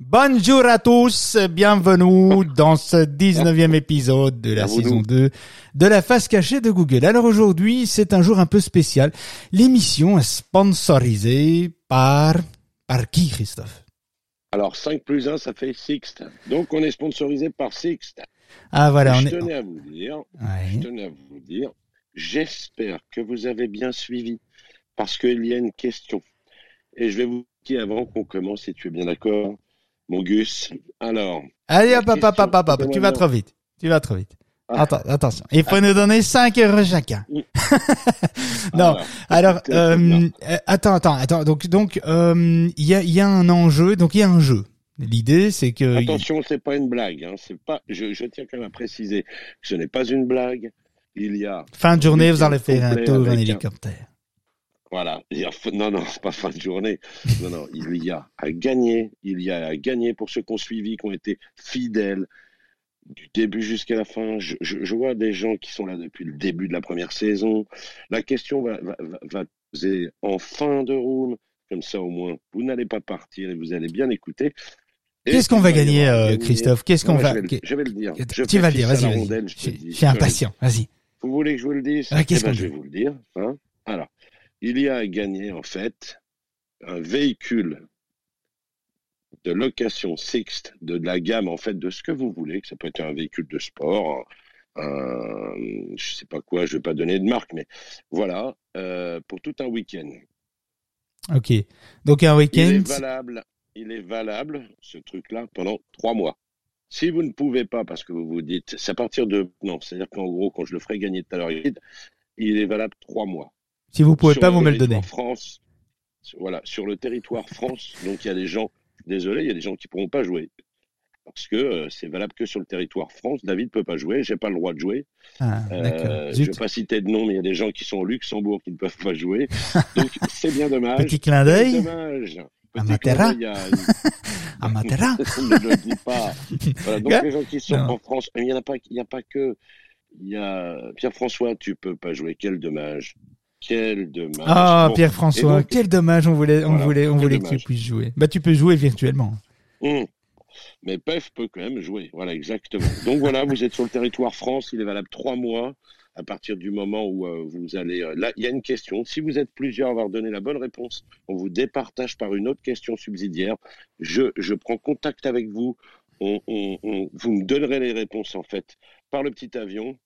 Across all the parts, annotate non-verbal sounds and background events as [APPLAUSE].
Bonjour à tous, bienvenue dans ce 19e épisode de la saison 2 de la face cachée de Google. Alors aujourd'hui, c'est un jour un peu spécial. L'émission est sponsorisée par... Par qui, Christophe? Alors 5 plus 1, ça fait Sixt. Donc on est sponsorisé par Sixt. Ah voilà, on je est... tenais à vous dire, Ouais. je tenais à vous dire, j'espère que vous avez bien suivi parce qu'il y a une question. Et je vais vous dire avant qu'on commence, si tu es bien d'accord, mon Gus. Alors, Allez, hop, hop, hop, hop, hop, tu vas trop vite. Tu vas trop vite. Ah. Attends, attention. Il faut nous donner 5 euros chacun. [LAUGHS] non, alors, c'est bien. euh, euh, attends, attends, attends. Donc, donc, euh, il y a, il y a un enjeu. Donc, il y a un jeu. L'idée, c'est que attention, c'est pas une blague. Hein, c'est pas. Je, je tiens quand même à préciser que ce n'est pas une blague. Il y a fin de journée, vous allez faire un tour en hélicoptère. Voilà. Non, non, [LAUGHS] c'est pas fin de journée. Non, non, il y a à gagner. Il y a à gagner pour ceux qui ont suivi, qui ont été fidèles du début jusqu'à la fin. Je, je- je vois des gens qui sont là depuis le début de la première saison. La question va, va, poser en fin de room. Comme ça, au moins, vous n'allez pas partir et vous allez bien écouter. Qu'est-ce qu'on va gagner, euh, Christophe? Qu'est-ce qu'on va je vais, le, je vais le dire. Je Tu vas le dire, vas-y, vas-y. je suis impatient. Vas-y. Vous voulez que je vous le dise? Ah, qu'est-ce Eh ben, Je vais vous le dire. hein. Il y a à gagner, en fait, un véhicule de location Sixt de, la gamme, en fait, de ce que vous voulez, que ça peut être un véhicule de sport, un, un- je sais pas quoi, je vais pas donner de marque, mais voilà, euh, pour tout un week-end. Ok. Donc un Il week-end. est valable, il est valable, ce truc-là, pendant trois mois. Si vous ne pouvez pas, parce que vous vous dites, c'est à partir de, non, c'est-à-dire qu'en gros, quand je le ferai gagner tout à l'heure, il est valable trois mois. Si vous pouvez pas, vous me le donnez. France, voilà, sur le territoire France, donc il y a des gens, désolé, il y a des gens qui pourront pas jouer. Parce que euh, c'est valable que sur le territoire France. David peut pas jouer, j'ai pas le droit de jouer. Ah, Euh, je vais pas citer de nom, mais il y a des gens qui sont au Luxembourg qui ne peuvent pas jouer. [LAUGHS] Donc c'est bien dommage. Petit clin d'œil. dommage. Amatera. clin d'œil à- À [LAUGHS] Matera. [LAUGHS] ne le dis pas. Voilà, donc les gens qui sont Non. en France, il n'y en a pas, il y a pas que. Il y a Pierre-François, tu peux pas jouer. Quel dommage. Quel dommage. Ah, Bon, Pierre-François, donc- quel dommage, on voulait, on Voilà, voulait, on voulait que tu puisses jouer. Bah, tu peux jouer virtuellement. hum. Mais PEF peut quand même jouer. Voilà, exactement. Donc voilà, vous êtes sur le territoire France. Il est valable trois mois à partir du moment où euh, vous allez. euh, là, il y a une question. Si vous êtes plusieurs à avoir donné la bonne réponse, on vous départage par une autre question subsidiaire. Je, je prends contact avec vous. On, on- on- vous me donnerez les réponses en fait par le petit avion.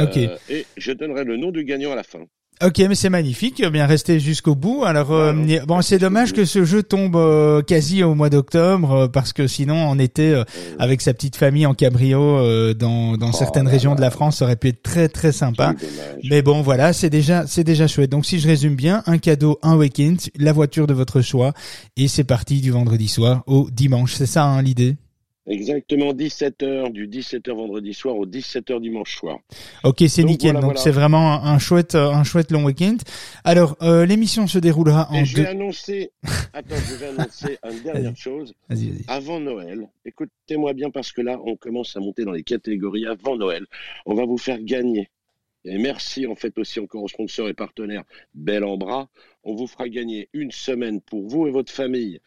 Euh, Ok. Et je donnerai le nom du gagnant à la fin. Ok, mais c'est magnifique, bien rester jusqu'au bout. Alors euh, bon, c'est dommage que ce jeu tombe euh, quasi au mois d'octobre euh, parce que sinon en été avec sa petite famille en cabrio dans dans Oh certaines là régions là. de la France, ça aurait pu être très très sympa. Mais bon, voilà, c'est déjà c'est déjà chouette. Donc si je résume bien, un cadeau, un week-end, la voiture de votre choix et c'est parti du vendredi soir au dimanche. C'est ça hein, l'idée? Exactement 17h du 17h vendredi soir au 17h dimanche soir. Ok, c'est nickel. voilà, Donc voilà. c'est vraiment un, chouette, euh, un chouette long week-end. Alors euh, l'émission se déroulera en Et je deux. vais annoncer, [LAUGHS] attends, je vais annoncer une dernière chose. Vas-y, vas-y. Avant Noël, écoutez-moi bien parce que là, on commence à monter dans les catégories. Avant Noël, on va vous faire gagner. Et merci en fait aussi encore aux sponsors et partenaires Bel en Bras. On vous fera gagner une semaine pour vous et votre famille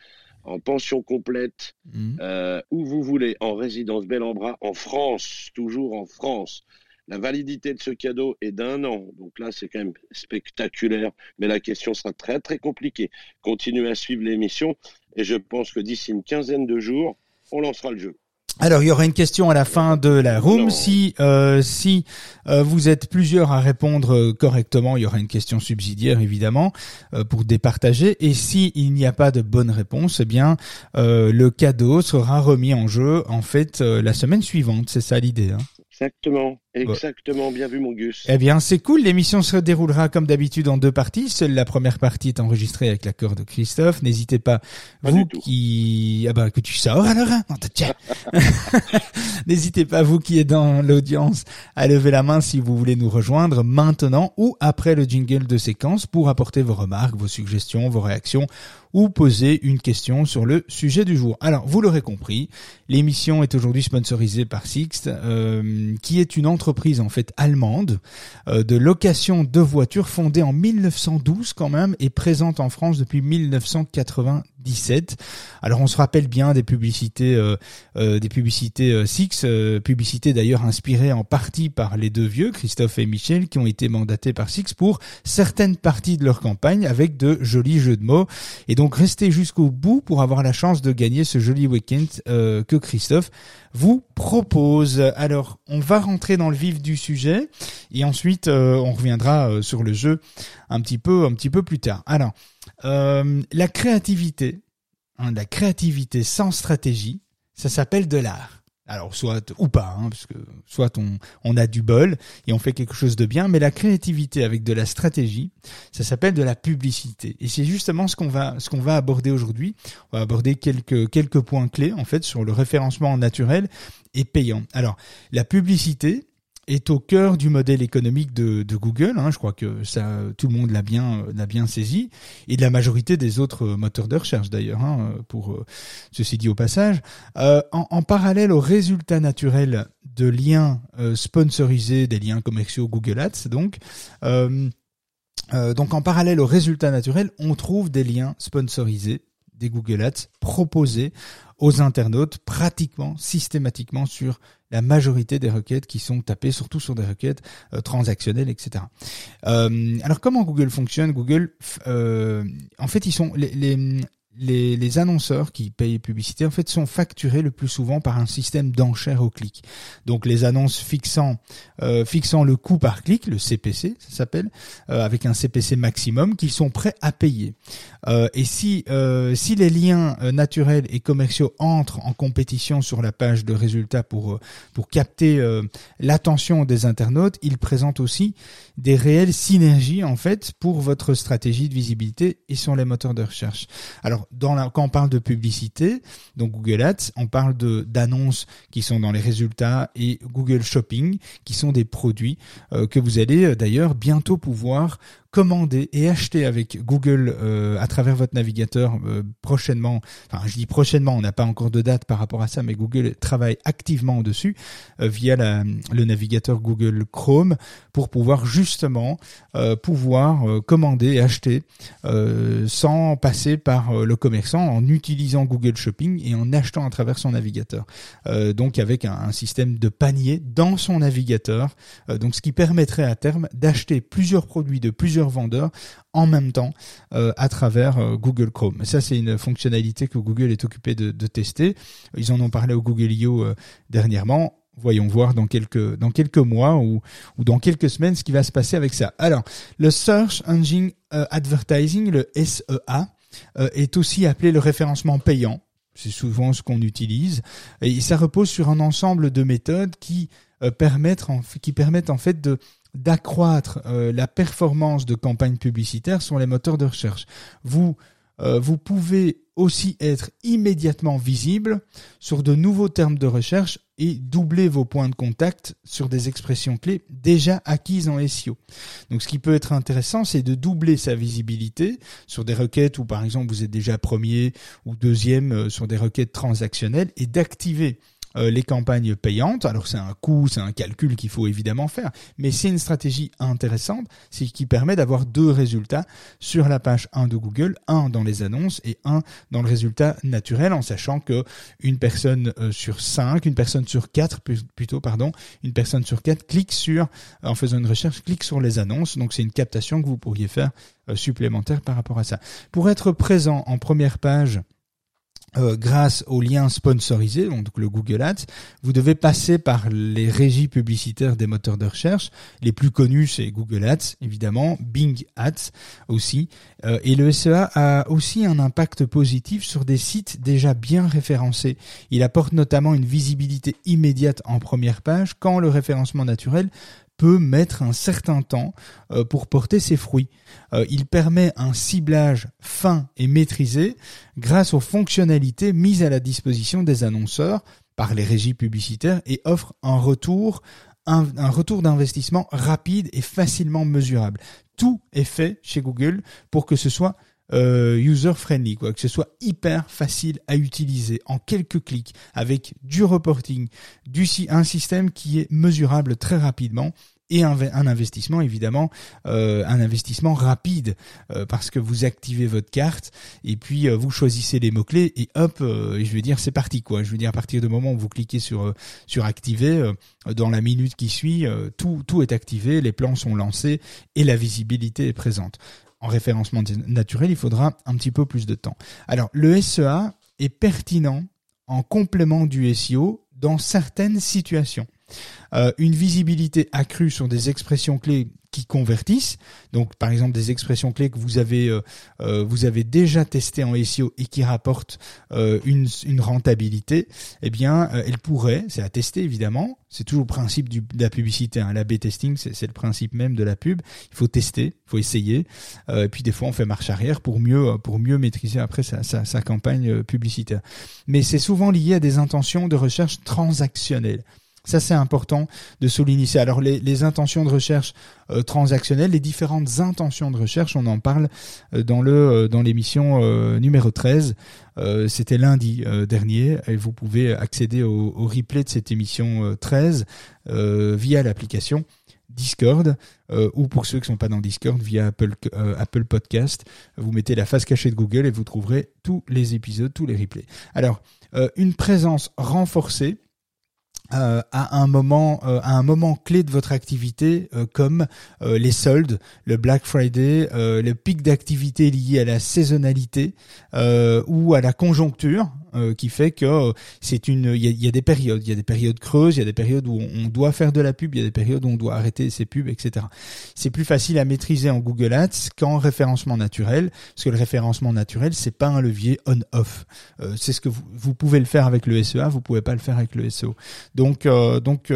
en pension complète, Mhm. euh, où vous voulez, en résidence Bel en Bras, en France, toujours en France. La validité de ce cadeau est d'un an. Donc là, c'est quand même spectaculaire. Mais la question sera très, très compliquée. Continuez à suivre l'émission. Et je pense que d'ici une quinzaine de jours, on lancera le jeu. Alors, il y aura une question à la fin de la room. Non. Si euh, si euh, vous êtes plusieurs à répondre euh, correctement, il y aura une question subsidiaire évidemment euh, pour départager. Et si il n'y a pas de bonne réponse, eh bien euh, le cadeau sera remis en jeu en fait euh, la semaine suivante. C'est ça l'idée. Hein Exactement. Exactement, bien vu mon Gus. Eh bien, c'est cool. L'émission se déroulera comme d'habitude en deux parties. Seule la première partie est enregistrée avec l'accord de Christophe. N'hésitez pas, vous qui... Ah bah que tu sors alors hein non, [LAUGHS] N'hésitez pas, vous qui êtes dans l'audience, à lever la main si vous voulez nous rejoindre maintenant ou après le jingle de séquence pour apporter vos remarques, vos suggestions, vos réactions ou poser une question sur le sujet du jour. Alors, vous l'aurez compris, l'émission est aujourd'hui sponsorisée par Sixt, euh, qui est une entreprise en fait allemande euh, de location de voitures fondée en 1912 quand même et présente en France depuis 1997. Alors, on se rappelle bien des publicités, euh, des publicités Six, publicités d'ailleurs inspirées en partie par les deux vieux, Christophe et Michel, qui ont été mandatés par Six pour certaines parties de leur campagne avec de jolis jeux de mots. Et donc restez jusqu'au bout pour avoir la chance de gagner ce joli week-end euh, que Christophe vous propose. Alors, on va rentrer dans le vif du sujet et ensuite euh, on reviendra euh, sur le jeu un petit peu, un petit peu plus tard. Alors, la créativité, hein, la créativité sans stratégie, ça s'appelle de l'art. Alors soit ou pas, hein, parce que soit on, on a du bol et on fait quelque chose de bien, mais la créativité avec de la stratégie, ça s'appelle de la publicité. Et c'est justement ce qu'on va ce qu'on va aborder aujourd'hui. On va aborder quelques quelques points clés en fait sur le référencement naturel et payant. Alors la publicité, est au cœur du modèle économique de, Google. Hein, je crois que ça, tout le monde l'a bien, l'a bien saisi, et de la majorité des autres moteurs de recherche d'ailleurs. Hein, pour euh, ceci dit au passage, euh, en, parallèle aux résultats naturels de liens euh, sponsorisés, des liens commerciaux Google Ads, donc. Donc en parallèle aux résultats naturels, on trouve des liens sponsorisés des Google Ads proposés aux internautes pratiquement systématiquement sur la majorité des requêtes qui sont tapées, surtout sur des requêtes euh, transactionnelles, etc. Euh, alors comment Google fonctionne? Google, euh, en fait, ils sont les, les, les, les, annonceurs qui payent publicité en fait sont facturés le plus souvent par un système d'enchères au clic. Donc les annonces fixant euh, fixant le coût par clic, le CPC, ça s'appelle, euh, avec un CPC maximum qu'ils sont prêts à payer. Euh, et si euh, si les liens naturels et commerciaux entrent en compétition sur la page de résultats pour pour capter l'attention des internautes, ils présentent aussi des réelles synergies en fait pour votre stratégie de visibilité et sur les moteurs de recherche. Alors quand on parle de publicité, donc Google Ads, on parle de d'annonces qui sont dans les résultats et Google Shopping qui sont des produits euh, que vous allez euh, d'ailleurs bientôt pouvoir commander et acheter avec Google euh, à travers votre navigateur euh, prochainement. Enfin, je dis prochainement, on n'a pas encore de date par rapport à ça, mais Google travaille activement dessus euh, via le navigateur Google Chrome pour pouvoir justement pouvoir commander et acheter sans passer par le commerçant en utilisant Google Shopping et en achetant à travers son navigateur. donc avec un, un, système de panier dans son navigateur, donc ce qui permettrait à terme d'acheter plusieurs produits de plusieurs vendeurs en même temps euh, à travers euh, Google Chrome. Ça, c'est une fonctionnalité que Google est occupé de, tester. Ils en ont parlé au Google I.O. Euh, dernièrement voyons voir dans quelques dans quelques mois ou ou dans quelques semaines ce qui va se passer avec ça. Alors, le Search Engine Advertising, le SEA, est aussi appelé le référencement payant. C'est souvent ce qu'on utilise et ça repose sur un ensemble de méthodes qui permettent qui permettent en fait de d'accroître euh, la performance de campagnes publicitaires sur les moteurs de recherche. Vous, euh, vous pouvez aussi être immédiatement visible sur de nouveaux termes de recherche et doubler vos points de contact sur des expressions clés déjà acquises en SEO. Donc ce qui peut être intéressant, c'est de doubler sa visibilité sur des requêtes où par exemple vous êtes déjà premier ou deuxième euh, sur des requêtes transactionnelles et d'activer euh, les campagnes payantes. Alors c'est un coût, c'est un calcul qu'il faut évidemment faire, mais c'est une stratégie intéressante, c'est qui permet d'avoir deux résultats sur la page 1 de Google, un dans les annonces et un dans le résultat naturel, en sachant que une personne euh, sur 5, une personne sur 4 plutôt, pardon, une personne sur 4 clique sur, en faisant une recherche, clique sur les annonces. Donc c'est une captation que vous pourriez faire euh, supplémentaire par rapport à ça. Pour être présent en première page euh, grâce aux liens sponsorisés, donc le Google Ads, vous devez passer par les régies publicitaires des moteurs de recherche. Les plus connus, c'est Google Ads, évidemment, Bing Ads aussi. Euh, et le SEA a aussi un impact positif sur des sites déjà bien référencés. Il apporte notamment une visibilité immédiate en première page quand le référencement naturel peut mettre un certain temps euh, pour porter ses fruits. Euh, il permet un ciblage fin et maîtrisé grâce aux fonctionnalités mises à la disposition des annonceurs par les régies publicitaires et offre un retour un, un retour d'investissement rapide et facilement mesurable. Tout est fait chez Google pour que ce soit euh, user friendly, quoi, que ce soit hyper facile à utiliser en quelques clics avec du reporting, du un système qui est mesurable très rapidement et un, un investissement évidemment euh, un investissement rapide euh, parce que vous activez votre carte et puis euh, vous choisissez les mots clés et hop je veux dire c'est parti quoi. Je veux dire à partir du moment où vous cliquez sur sur activer dans la minute qui suit tout tout est activé les plans sont lancés et la visibilité est présente en référencement naturel, il faudra un petit peu plus de temps. Alors, le SEA est pertinent en complément du SEO dans certaines situations. Euh, une visibilité accrue sur des expressions clés qui convertissent. Donc, par exemple, des expressions clés que vous avez euh, euh, vous avez déjà testées en SEO et qui rapportent euh, une, une rentabilité. Eh bien, elle pourrait, c'est à tester évidemment. C'est toujours le principe du, de la publicité. Hein. L'A/B testing, c'est le principe même de la pub. Il faut tester, il faut essayer. et puis des fois, on fait marche arrière pour mieux pour mieux maîtriser après sa, sa, sa campagne publicitaire. Mais c'est souvent lié à des intentions de recherche transactionnelles. Ça, c'est important de souligner. Alors, les, intentions de recherche euh, transactionnelles, les différentes intentions de recherche, on en parle euh, dans le euh, dans l'émission numéro 13. C'était lundi dernier et vous pouvez accéder au, replay de cette émission 13 via l'application Discord ou pour ceux qui sont pas dans Discord via Apple Apple Podcast, vous mettez la face cachée de Google et vous trouverez tous les épisodes, tous les replays. Alors une présence renforcée euh, à un moment euh, à un moment clé de votre activité euh, comme les soldes, le Black Friday, le pic d'activité lié à la saisonnalité ou à la conjoncture euh, qui fait que euh, c'est une il y a, des périodes. Il y a des périodes creuses il y a des périodes où on doit faire de la pub il y a des périodes où on doit arrêter ses pubs etc c'est plus facile à maîtriser en Google Ads qu'en référencement naturel parce que le référencement naturel c'est pas un levier on off euh, c'est ce que vous, vous pouvez le faire avec le SEA vous pouvez pas le faire avec le SEO donc donc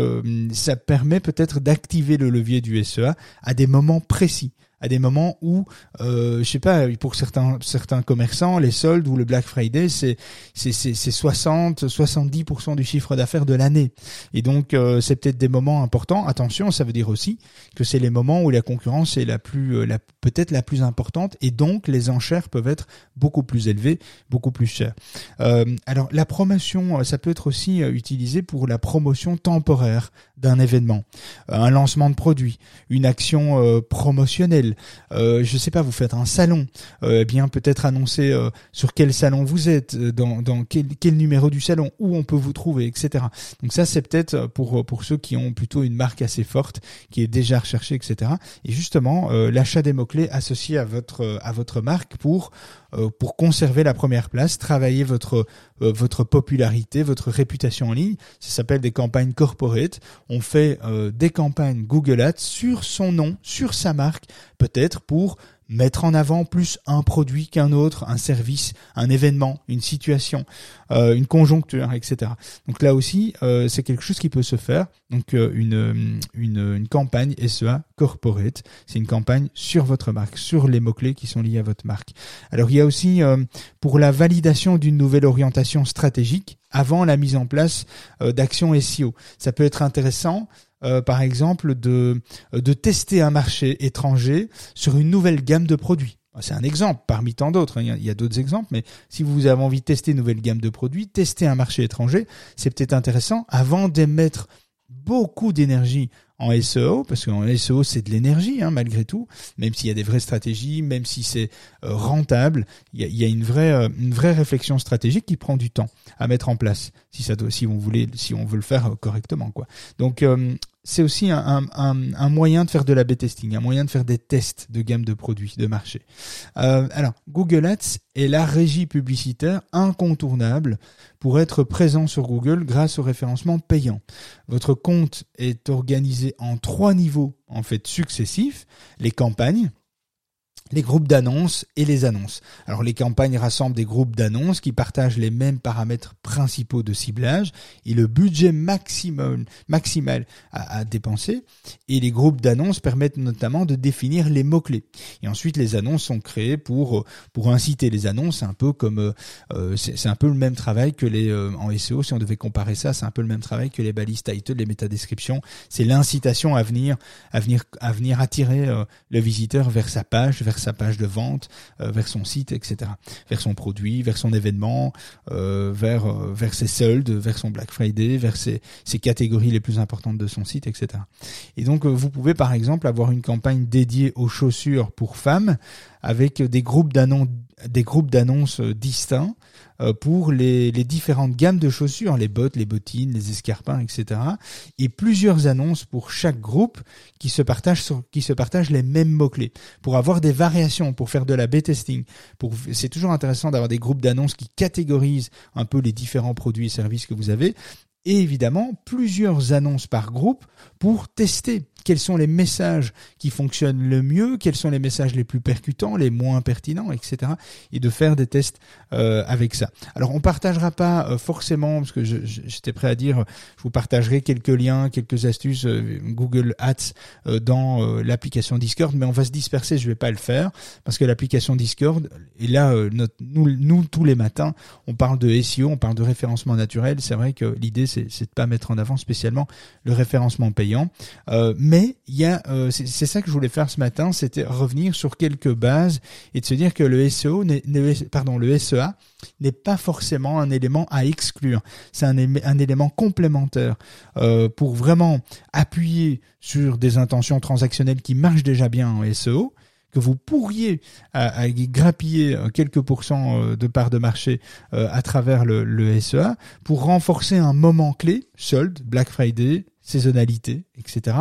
ça permet peut-être d'activer le levier du SEA à des moments précis à des moments où, euh, je sais pas, pour certains certains commerçants, les soldes ou le Black Friday, c'est c'est c'est 60 70% du chiffre d'affaires de l'année. Et donc euh, c'est peut-être des moments importants. Attention, ça veut dire aussi que c'est les moments où la concurrence est la plus euh, la peut-être la plus importante et donc les enchères peuvent être beaucoup plus élevées, beaucoup plus chères. Euh, alors la promotion, ça peut être aussi utilisé pour la promotion temporaire d'un événement, un lancement de produit, une action promotionnelle euh, je sais pas, vous faites un salon, euh, eh bien peut-être annoncer euh, sur quel salon vous êtes, euh, dans, quel, numéro du salon, où on peut vous trouver, etc. Donc ça c'est peut-être pour pour ceux qui ont plutôt une marque assez forte, qui est déjà recherchée, etc. Et justement l'achat des mots clés associés à votre marque pour pour conserver la première place, travailler votre euh, votre popularité, votre réputation en ligne. Ça s'appelle des campagnes corporate. On fait euh, des campagnes Google Ads sur son nom, sur sa marque, peut-être pour mettre en avant plus un produit qu'un autre, un service, un événement, une situation, euh, une conjoncture, etc. Donc là aussi, euh, c'est quelque chose qui peut se faire. Donc euh, une, une, une, campagne SEA corporate, c'est une campagne sur votre marque, sur les mots-clés qui sont liés à votre marque. Alors il y a aussi pour la validation d'une nouvelle orientation stratégique avant la mise en place d'actions SEO. Ça peut être intéressant euh, par exemple, de, de tester un marché étranger sur une nouvelle gamme de produits. C'est un exemple parmi tant d'autres. Hein. Il y a, d'autres exemples, mais si vous avez envie de tester une nouvelle gamme de produits, tester un marché étranger, c'est peut-être intéressant avant d'émettre beaucoup d'énergie en SEO, parce qu'en SEO c'est de l'énergie hein, malgré tout, même s'il y a des vraies stratégies, même si c'est euh, rentable, il y a, une vraie euh, une vraie réflexion stratégique qui prend du temps à mettre en place si ça si on voulait si on veut le faire correctement quoi. Donc c'est aussi un, moyen de faire de la B-testing, un moyen de faire des tests de gamme de produits, de marché. Euh, alors, Google Ads est la régie publicitaire incontournable pour être présent sur Google grâce au référencement payant. Votre compte est organisé en trois niveaux, en fait, successifs. Les campagnes, les groupes d'annonces et les annonces. Alors les campagnes rassemblent des groupes d'annonces qui partagent les mêmes paramètres principaux de ciblage et le budget maximum, maximal à, dépenser. Et les groupes d'annonces permettent notamment de définir les mots-clés. Et ensuite les annonces sont créées pour, pour inciter les annonces, un peu comme euh, c'est un peu le même travail que les euh, en SEO, si on devait comparer ça, c'est un peu le même travail que les balises title, les métadescriptions. C'est l'incitation à venir, à venir, à venir attirer euh, le visiteur vers sa page, vers sa page de vente, euh, vers son site, etc. Vers son produit, vers son événement, euh, vers euh, vers ses soldes, vers son Black Friday, vers ses, ses catégories les plus importantes de son site, etc. Et donc vous pouvez par exemple avoir une campagne dédiée aux chaussures pour femmes avec des groupes d'annonces des groupes d'annonces distincts euh, pour les, différentes gammes de chaussures, les bottes, les bottines, les escarpins, etc. Et plusieurs annonces pour chaque groupe qui se partagent, qui se partagent les mêmes mots-clés. Pour avoir des variations, pour faire de la B-testing. C'est toujours intéressant d'avoir des groupes d'annonces qui catégorisent un peu les différents produits et services que vous avez. Et évidemment, plusieurs annonces par groupe pour tester quels sont les messages qui fonctionnent le mieux, quels sont les messages les plus percutants, les moins pertinents, etc. Et de faire des tests euh, avec ça. Alors on partagera pas euh, forcément, parce que j'étais prêt à dire, je vous partagerai quelques liens, quelques astuces euh, Google Ads dans l'application Discord, mais on va se disperser, je vais pas le faire, parce que l'application Discord, et là, nous, tous les matins, on parle de SEO, on parle de référencement naturel. C'est vrai que l'idée, c'est de pas mettre en avant spécialement le référencement payant. Mais euh, c'est ça que je voulais faire ce matin, c'était revenir sur quelques bases et de se dire que le SEO, SEA n'est pas forcément un élément à exclure. C'est un, un, élément complémentaire euh, pour vraiment appuyer sur des intentions transactionnelles qui marchent déjà bien en SEO que vous pourriez à, grappiller quelques pourcents de parts de marché euh, à travers le, le, SEA pour renforcer un moment clé, solde, Black Friday, saisonnalité, etc.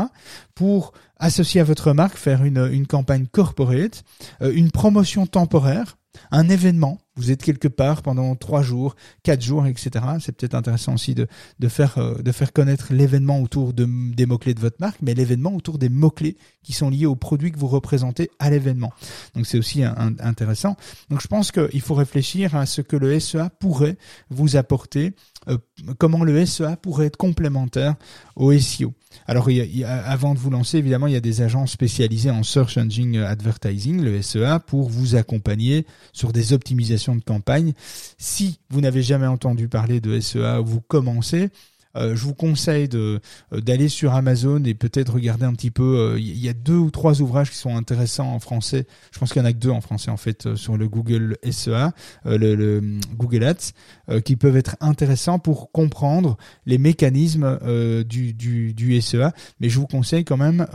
Pour associer à votre marque, faire une, une campagne corporate, euh, une promotion temporaire, un événement vous êtes quelque part pendant trois jours, quatre jours, etc. C'est peut-être intéressant aussi de, euh, faire connaître l'événement autour de, des mots-clés de votre marque, mais l'événement autour des mots-clés qui sont liés aux produits que vous représentez à l'événement. Donc c'est aussi intéressant. Donc je pense qu'il faut réfléchir à ce que le SEA pourrait vous apporter, euh, comment le SEA pourrait être complémentaire au SEO. Alors avant de vous lancer, évidemment, il y a des agents spécialisés en Search Engine Advertising, le SEA, pour vous accompagner sur des optimisations de campagne. Si vous n'avez jamais entendu parler de SEA, vous commencez, je vous conseille euh, d'aller sur Amazon et peut-être regarder un petit peu. Il euh, y a deux ou trois ouvrages qui sont intéressants en français. Je pense qu'il y en a que deux en français en fait sur le Google SEA, le, le, Google Ads, qui peuvent être intéressants pour comprendre les mécanismes du, du, SEA. Mais je vous conseille quand même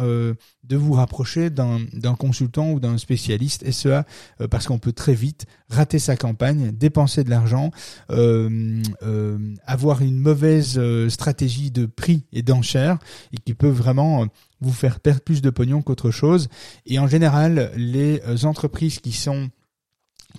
de vous rapprocher d'un consultant ou d'un spécialiste SEA euh, parce qu'on peut très vite rater sa campagne, dépenser de l'argent, euh, euh, avoir une mauvaise stratégie de prix et d'enchères et qui peut vraiment vous faire perdre plus de pognon qu'autre chose. Et en général, les entreprises qui sont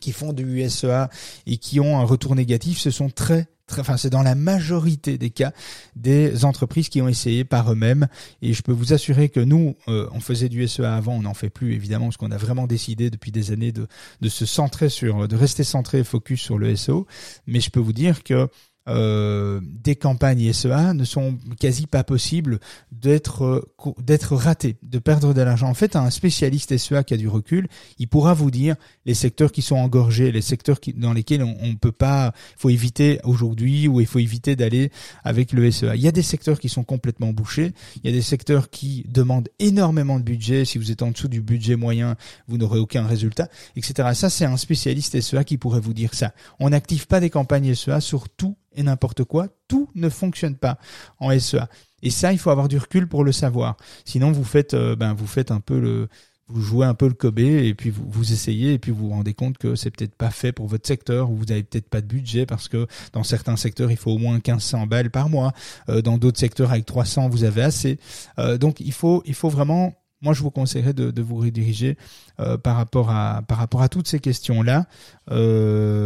qui font du SEA et qui ont un retour négatif, ce sont très enfin c'est dans la majorité des cas des entreprises qui ont essayé par eux-mêmes et je peux vous assurer que nous euh, on faisait du SEA avant on n'en fait plus évidemment parce qu'on a vraiment décidé depuis des années de de se centrer sur de rester centré focus sur le SEO mais je peux vous dire que euh, des campagnes SEA ne sont quasi pas possibles d'être euh, d'être ratées, de perdre de l'argent. En fait, un spécialiste SEA qui a du recul, il pourra vous dire les secteurs qui sont engorgés, les secteurs qui, dans lesquels on, on peut pas, faut éviter aujourd'hui ou il faut éviter d'aller avec le SEA. Il y a des secteurs qui sont complètement bouchés, il y a des secteurs qui demandent énormément de budget. Si vous êtes en dessous du budget moyen, vous n'aurez aucun résultat, etc. Ça, c'est un spécialiste SEA qui pourrait vous dire ça. On n'active pas des campagnes SEA sur tout et n'importe quoi, tout ne fonctionne pas en SEA. Et ça, il faut avoir du recul pour le savoir. Sinon, vous faites, euh, ben, vous faites un peu le, vous jouez un peu le Kobe et puis vous, vous essayez et puis vous vous rendez compte que c'est peut-être pas fait pour votre secteur ou vous avez peut-être pas de budget parce que dans certains secteurs il faut au moins 1500 balles par mois, euh, dans d'autres secteurs avec 300 vous avez assez. Euh, donc il faut il faut vraiment moi je vous conseillerais de, de vous rediriger euh, par rapport à par rapport à toutes ces questions là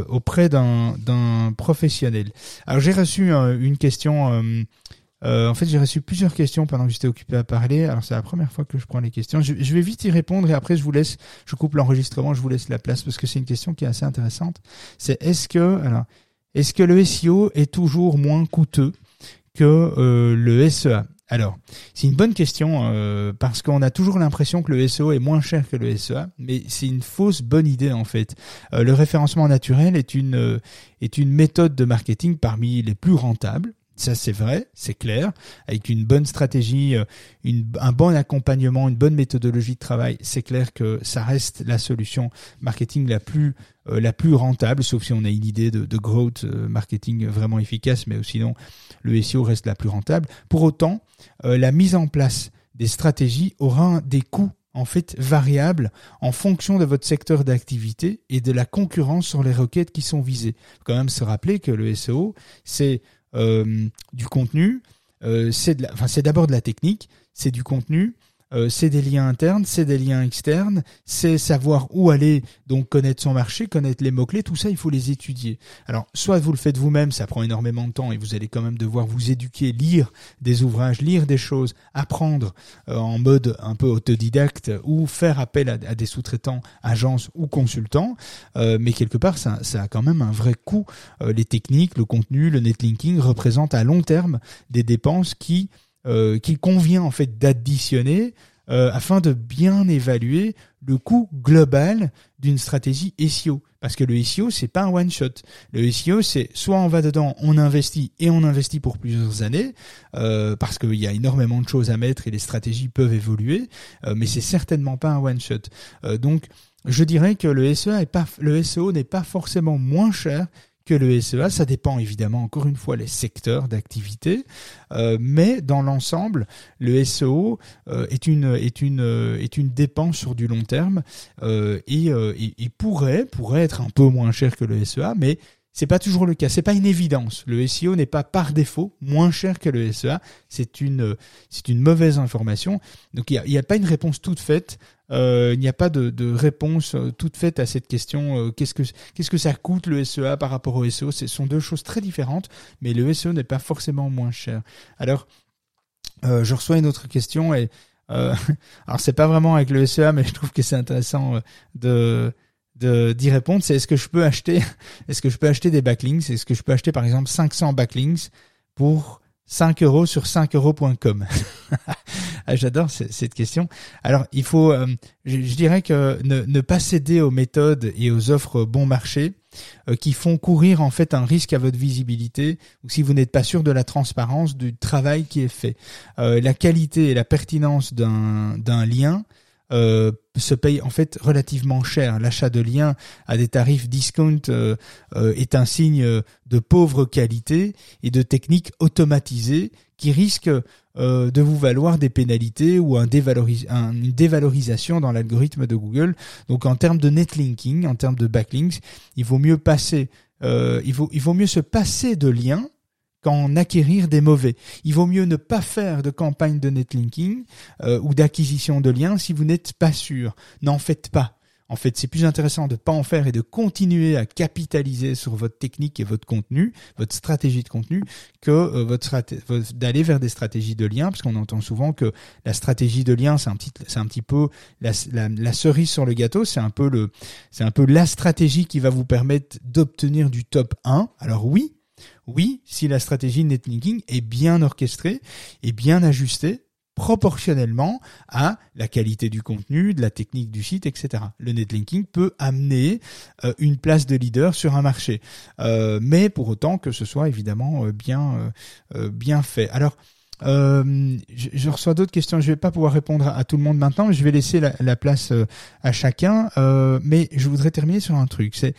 auprès d'un d'un professionnel. Alors j'ai reçu une question euh, en fait, j'ai reçu plusieurs questions pendant que j'étais occupé à parler. Alors, c'est la première fois que je prends les questions. Je, vais vite y répondre et après, je vous laisse, je coupe l'enregistrement, je vous laisse la place parce que c'est une question qui est assez intéressante. C'est est-ce que, alors, est-ce que le SEO est toujours moins coûteux que euh, le SEA alors, c'est une bonne question euh, parce qu'on a toujours l'impression que le SEO est moins cher que le SEA, mais c'est une fausse bonne idée en fait. le référencement naturel est une est une méthode de marketing parmi les plus rentables. Ça, c'est vrai, c'est clair. Avec une bonne stratégie, euh, un bon accompagnement, une bonne méthodologie de travail, c'est clair que ça reste la solution marketing la plus euh, rentable, sauf si on a une idée de, growth euh, marketing vraiment efficace, mais sinon le SEO reste la plus rentable. Pour autant, la mise en place des stratégies aura des coûts en fait variables en fonction de votre secteur d'activité et de la concurrence sur les requêtes qui sont visées. Faut quand même se rappeler que le SEO, c'est du contenu, euh, c'est d'abord de la technique, c'est du contenu, euh, c'est des liens internes, c'est des liens externes, c'est savoir où aller, donc connaître son marché, connaître les mots-clés, tout ça, il faut les étudier. Alors, soit vous le faites vous-même, ça prend énormément de temps et vous allez quand même devoir vous éduquer, lire des ouvrages, lire des choses, apprendre euh, en mode un peu autodidacte ou faire appel à, des sous-traitants, agences ou consultants, euh, mais quelque part, ça, ça, a quand même un vrai coût. les techniques, le contenu, le netlinking représentent à long terme des dépenses qui euh, qu'il convient en fait d'additionner euh, afin de bien évaluer le coût global d'une stratégie SEO. Parce que le SEO, c'est pas un one shot. Le SEO, c'est soit on va dedans, on investit et on investit pour plusieurs années, euh, parce qu'il y a énormément de choses à mettre et les stratégies peuvent évoluer, mais c'est certainement pas un one shot. donc, je dirais que le SEO est pas, le SEO n'est pas forcément moins cher que le SEA. Ça dépend évidemment encore une fois les secteurs d'activité, euh, mais dans l'ensemble, le SEO euh, est une est une euh, est une dépense sur du long terme et, et, pourrait pourrait être un peu moins cher que le SEA, mais c'est pas toujours le cas. C'est pas une évidence. Le SEO n'est pas par défaut moins cher que le SEA. C'est une, c'est une mauvaise information. Donc il n'y a, a, pas une réponse toute faite. Euh, il n'y a pas de, de, réponse euh, toute faite à cette question. Euh, qu'est-ce que, qu'est-ce que ça coûte le SEA par rapport au SEO Ce sont deux choses très différentes, mais le SEO n'est pas forcément moins cher. Alors, euh, je reçois une autre question et euh, [LAUGHS] alors c'est pas vraiment avec le SEA, mais je trouve que c'est intéressant de d'y répondre, c'est est-ce que je peux acheter, [LAUGHS] est-ce que je peux acheter des backlinks, est-ce que je peux acheter par exemple 500 backlinks pour 5 euros sur 5 euros.com. [LAUGHS] ah, J'adore cette question. Alors, il faut, euh, je, dirais que ne, ne, pas céder aux méthodes et aux offres bon marché euh, qui font courir en fait un risque à votre visibilité ou si vous n'êtes pas sûr de la transparence du travail qui est fait. Euh, la qualité et la pertinence d'un lien euh, se paye en fait relativement cher. L'achat de liens à des tarifs discount euh, euh, est un signe de pauvre qualité et de techniques automatisées qui risquent de vous valoir des pénalités ou un une dévalorisation dans l'algorithme de Google. Donc en termes de netlinking, en termes de backlinks, il vaut mieux passer, il vaut mieux se passer de liens qu'en acquérir des mauvais. Il vaut mieux ne pas faire de campagne de netlinking euh, ou d'acquisition de liens si vous n'êtes pas sûr. N'en faites pas. En fait, c'est plus intéressant de pas en faire et de continuer à capitaliser sur votre technique et votre contenu, votre stratégie de contenu, que euh, votre d'aller vers des stratégies de liens, parce qu'on entend souvent que la stratégie de lien, c'est un petit, c'est un petit peu la, la, la, cerise sur le gâteau, c'est un peu le, c'est un peu la stratégie qui va vous permettre d'obtenir du top 1. Alors oui, oui, si la stratégie netlinking est bien orchestrée et bien ajustée proportionnellement à la qualité du contenu, de la technique du site, etc. Le netlinking peut amener euh, une place de leader sur un marché, euh, mais pour autant que ce soit évidemment euh, bien bien fait. Alors je, reçois d'autres questions. Je vais pas pouvoir répondre à, tout le monde maintenant. Je vais laisser la, la place à chacun. mais je voudrais terminer sur un truc. C'est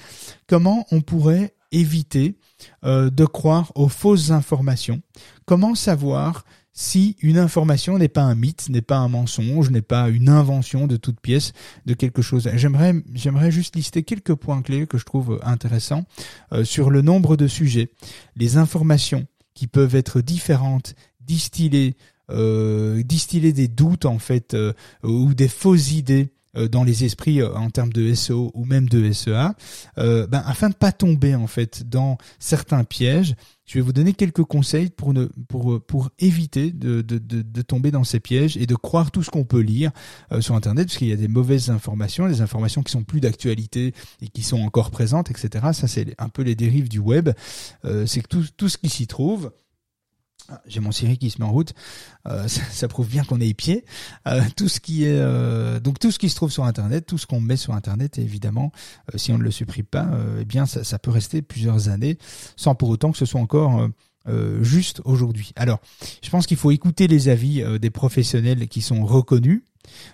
comment on pourrait éviter euh, de croire aux fausses informations Comment savoir si une information n'est pas un mythe, n'est pas un mensonge, n'est pas une invention de toute pièce de quelque chose? J'aimerais, j'aimerais juste lister quelques points clés que je trouve intéressants euh, sur le nombre de sujets, les informations qui peuvent être différentes, distillées, euh, distiller des doutes en fait euh, ou des fausses idées dans les esprits euh, en termes de SEO ou même de SEA, euh, ben, afin de pas tomber en fait dans certains pièges. Je vais vous donner quelques conseils pour ne pour pour éviter de, de, de, de tomber dans ces pièges et de croire tout ce qu'on peut lire sur internet parce qu'il y a des mauvaises informations, des informations qui sont plus d'actualité et qui sont encore présentes, etc. Ça c'est un peu les dérives du web. c'est que tout tout ce qui s'y trouve j'ai mon Siri qui se met en route. Euh, [LAUGHS] ça, prouve bien qu'on est épié. Euh, tout ce qui est euh, donc tout ce qui se trouve sur Internet, tout ce qu'on met sur Internet, évidemment, si on ne le supprime pas, eh bien ça, ça, peut rester plusieurs années sans pour autant que ce soit encore juste aujourd'hui. Alors, je pense qu'il faut écouter les avis des professionnels qui sont reconnus.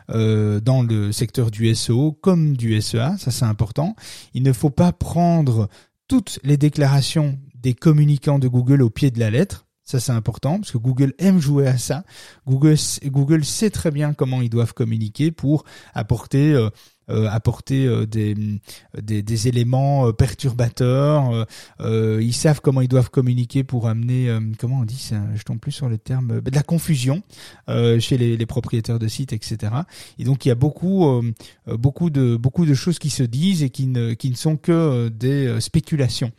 dans le secteur du SEO comme du SEA, ça c'est important. Il ne faut pas prendre toutes les déclarations des communicants de Google au pied de la lettre ça, c'est important parce que Google aime jouer à ça. Google, Google sait très bien comment ils doivent communiquer pour apporter euh, apporter euh, des, des, des, éléments euh, perturbateurs. ils savent comment ils doivent communiquer pour amener, comment on dit ça Je tombe plus sur le terme, de la confusion chez les, les, propriétaires de sites, etc. Et donc il y a beaucoup, beaucoup de beaucoup de choses qui se disent et qui ne qui ne sont que des spéculations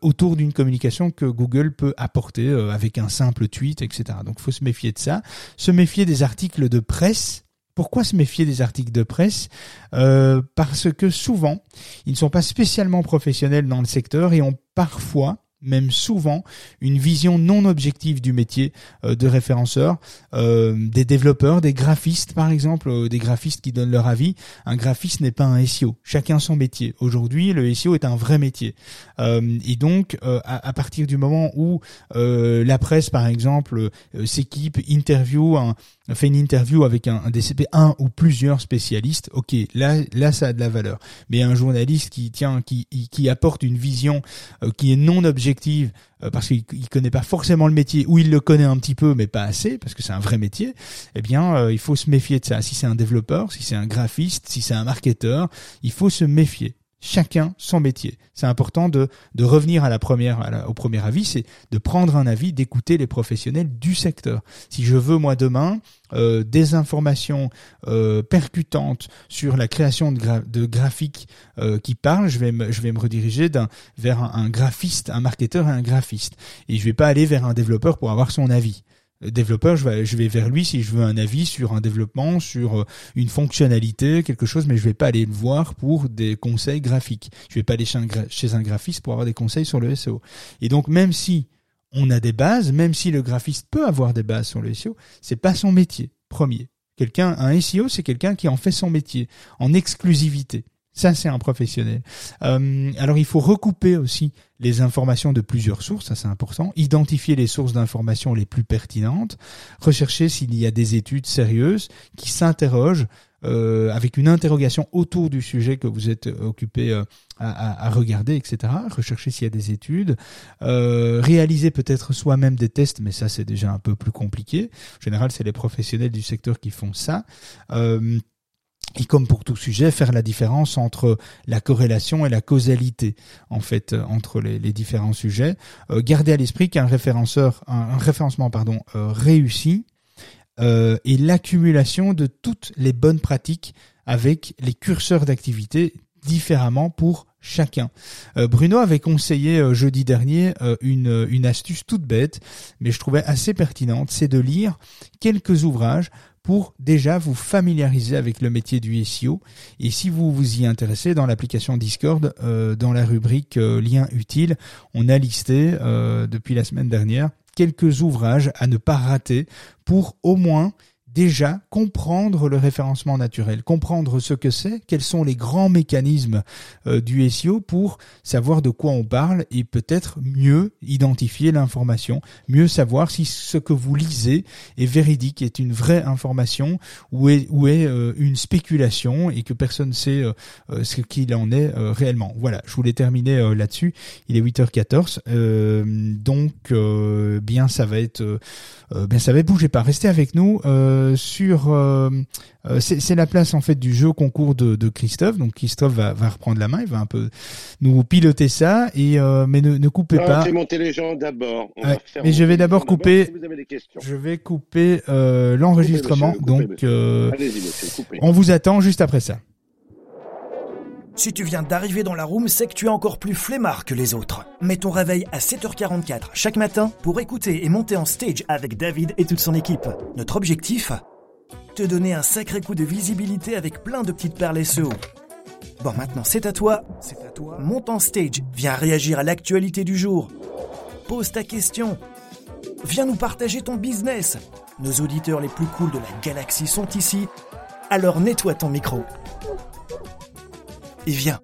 autour d'une communication que Google peut apporter avec un simple tweet, etc. Donc faut se méfier de ça, se méfier des articles de presse pourquoi se méfier des articles de presse? Euh, Parce que souvent, ils ne sont pas spécialement professionnels dans le secteur et ont parfois même souvent une vision non objective du métier euh, de référenceur, euh, des développeurs, des graphistes par exemple, euh, des graphistes qui donnent leur avis. Un graphiste n'est pas un SEO, chacun son métier. Aujourd'hui, le SEO est un vrai métier. et donc, à, partir du moment où la presse par exemple s'équipe, interview, un, fait une interview avec un, DCP, un ou plusieurs spécialistes, ok, là, là ça a de la valeur. Mais un journaliste qui tient, qui, qui apporte une vision qui est non objective euh, parce qu'il connaît pas forcément le métier ou il le connaît un petit peu mais pas assez parce que c'est un vrai métier, eh bien euh, il faut se méfier de ça. Si c'est un développeur, si c'est un graphiste, si c'est un marketeur, il faut se méfier chacun son métier. C'est important de, de revenir au premier avis, c'est de prendre un avis, d'écouter les professionnels du secteur. Si je veux moi demain euh, des informations euh, percutantes sur la création de, graphiques euh, qui parlent, je vais me, je vais me rediriger vers un, un, graphiste, un marketeur et un graphiste. Et je vais pas aller vers un développeur pour avoir son avis développeur, je vais, je vais vers lui si je veux un avis sur un développement, sur euh, une fonctionnalité, quelque chose, mais je vais pas aller le voir pour des conseils graphiques. Je vais pas aller chez un, chez un graphiste pour avoir des conseils sur le SEO. Et donc, même si on a des bases, même si le graphiste peut avoir des bases sur le SEO, c'est pas son métier premier. Quelqu'un, un SEO, c'est quelqu'un qui en fait son métier en exclusivité. Ça, c'est un professionnel. Euh, alors, il faut recouper aussi les informations de plusieurs sources, ça c'est important. Identifier les sources d'informations les plus pertinentes. Rechercher s'il y a des études sérieuses qui s'interrogent euh, avec une interrogation autour du sujet que vous êtes occupé euh, à, à, regarder, etc. Rechercher s'il y a des études. Euh, réaliser peut-être soi-même des tests, mais ça c'est déjà un peu plus compliqué. En général, c'est les professionnels du secteur qui font ça. Et comme pour tout sujet, faire la différence entre la corrélation et la causalité, en fait, euh, entre les, différents sujets. Euh, garder à l'esprit qu'un référenceur, un, référencement euh, réussi est l'accumulation de toutes les bonnes pratiques avec les curseurs d'activité différemment pour chacun. Bruno avait conseillé jeudi dernier une astuce toute bête, mais je trouvais assez pertinente, c'est de lire quelques ouvrages pour déjà vous familiariser avec le métier du SEO. Et si vous vous y intéressez, dans l'application Discord, euh, dans la rubrique euh, liens utiles, on a listé euh, depuis la semaine dernière quelques ouvrages à ne pas rater pour au moins déjà comprendre le référencement naturel, comprendre ce que c'est, quels sont les grands mécanismes euh, du SEO pour savoir de quoi on parle et peut-être mieux identifier l'information, mieux savoir si ce que vous lisez est véridique, est une vraie information ou est, euh, une spéculation et que personne ne sait euh, ce qu'il en est réellement. Voilà, je voulais terminer là-dessus. Il est 8h14, donc bien ça va être, bien ça va bouger pas. Restez avec nous sur euh, c'est la place en fait du jeu concours de, de Christophe. Donc Christophe va, va, reprendre la main, il va un peu nous piloter ça. Et euh, mais ne, ne coupez pas. Fais monter les gens d'abord. mais je vais d'abord couper. je vais couper euh, l'enregistrement. Donc euh, on vous attend juste après ça. Si tu viens d'arriver dans la room, c'est que tu es encore plus flemmard que les autres. Mets ton réveil à 7h44 chaque matin pour écouter et monter en stage avec David et toute son équipe. Notre objectif te donner un sacré coup de visibilité avec plein de petites perles SEO. Bon, maintenant, c'est à toi. C'est à toi. Monte en stage. Viens réagir à l'actualité du jour. Pose ta question. Viens nous partager ton business. Nos auditeurs les plus cools de la galaxie sont ici. Alors nettoie ton micro. Et viens.